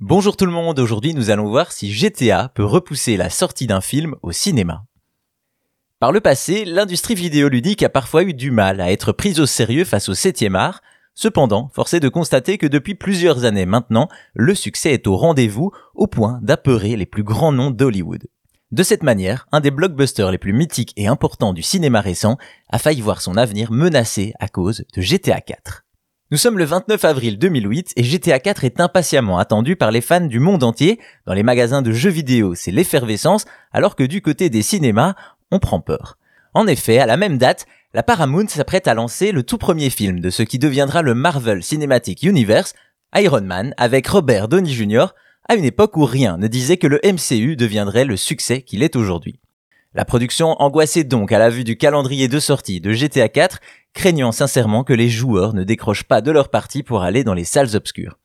Bonjour tout le monde, aujourd'hui nous allons voir si GTA peut repousser la sortie d'un film au cinéma. Par le passé, l'industrie vidéoludique a parfois eu du mal à être prise au sérieux face au 7 art, cependant, force de constater que depuis plusieurs années maintenant, le succès est au rendez-vous au point d'apeurer les plus grands noms d'Hollywood. De cette manière, un des blockbusters les plus mythiques et importants du cinéma récent a failli voir son avenir menacé à cause de GTA 4. Nous sommes le 29 avril 2008 et GTA 4 est impatiemment attendu par les fans du monde entier. Dans les magasins de jeux vidéo, c'est l'effervescence, alors que du côté des cinémas, on prend peur. En effet, à la même date, la Paramount s'apprête à lancer le tout premier film de ce qui deviendra le Marvel Cinematic Universe, Iron Man, avec Robert Downey Jr., à une époque où rien ne disait que le MCU deviendrait le succès qu'il est aujourd'hui. La production angoissait donc à la vue du calendrier de sortie de GTA 4, craignant sincèrement que les joueurs ne décrochent pas de leur partie pour aller dans les salles obscures.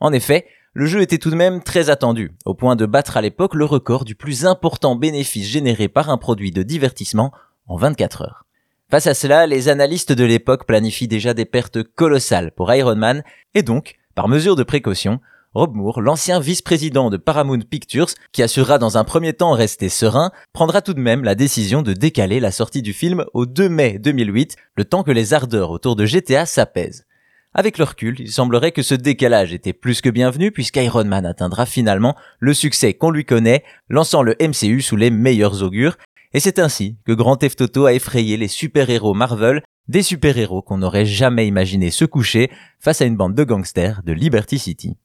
En effet, le jeu était tout de même très attendu, au point de battre à l'époque le record du plus important bénéfice généré par un produit de divertissement en 24 heures. Face à cela, les analystes de l'époque planifient déjà des pertes colossales pour Iron Man, et donc, par mesure de précaution, Rob Moore, l'ancien vice-président de Paramount Pictures, qui assurera dans un premier temps rester serein, prendra tout de même la décision de décaler la sortie du film au 2 mai 2008, le temps que les ardeurs autour de GTA s'apaisent. Avec le recul, il semblerait que ce décalage était plus que bienvenu puisqu'Iron Man atteindra finalement le succès qu'on lui connaît, lançant le MCU sous les meilleurs augures, et c'est ainsi que Grand Theft Auto a effrayé les super-héros Marvel, des super-héros qu'on n'aurait jamais imaginé se coucher face à une bande de gangsters de Liberty City.